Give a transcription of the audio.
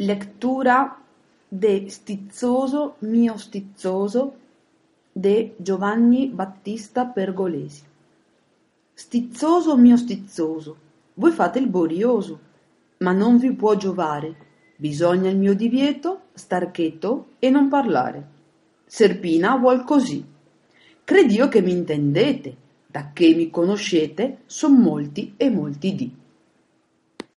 Lectura de Stizzoso mio stizzoso de Giovanni Battista Pergolesi. Stizzoso mio stizzoso, voi fate il borioso, ma non vi può giovare. Bisogna il mio divieto, star cheto e non parlare. Serpina vuol così. Cred'io che mi intendete, da che mi conoscete, son molti e molti di.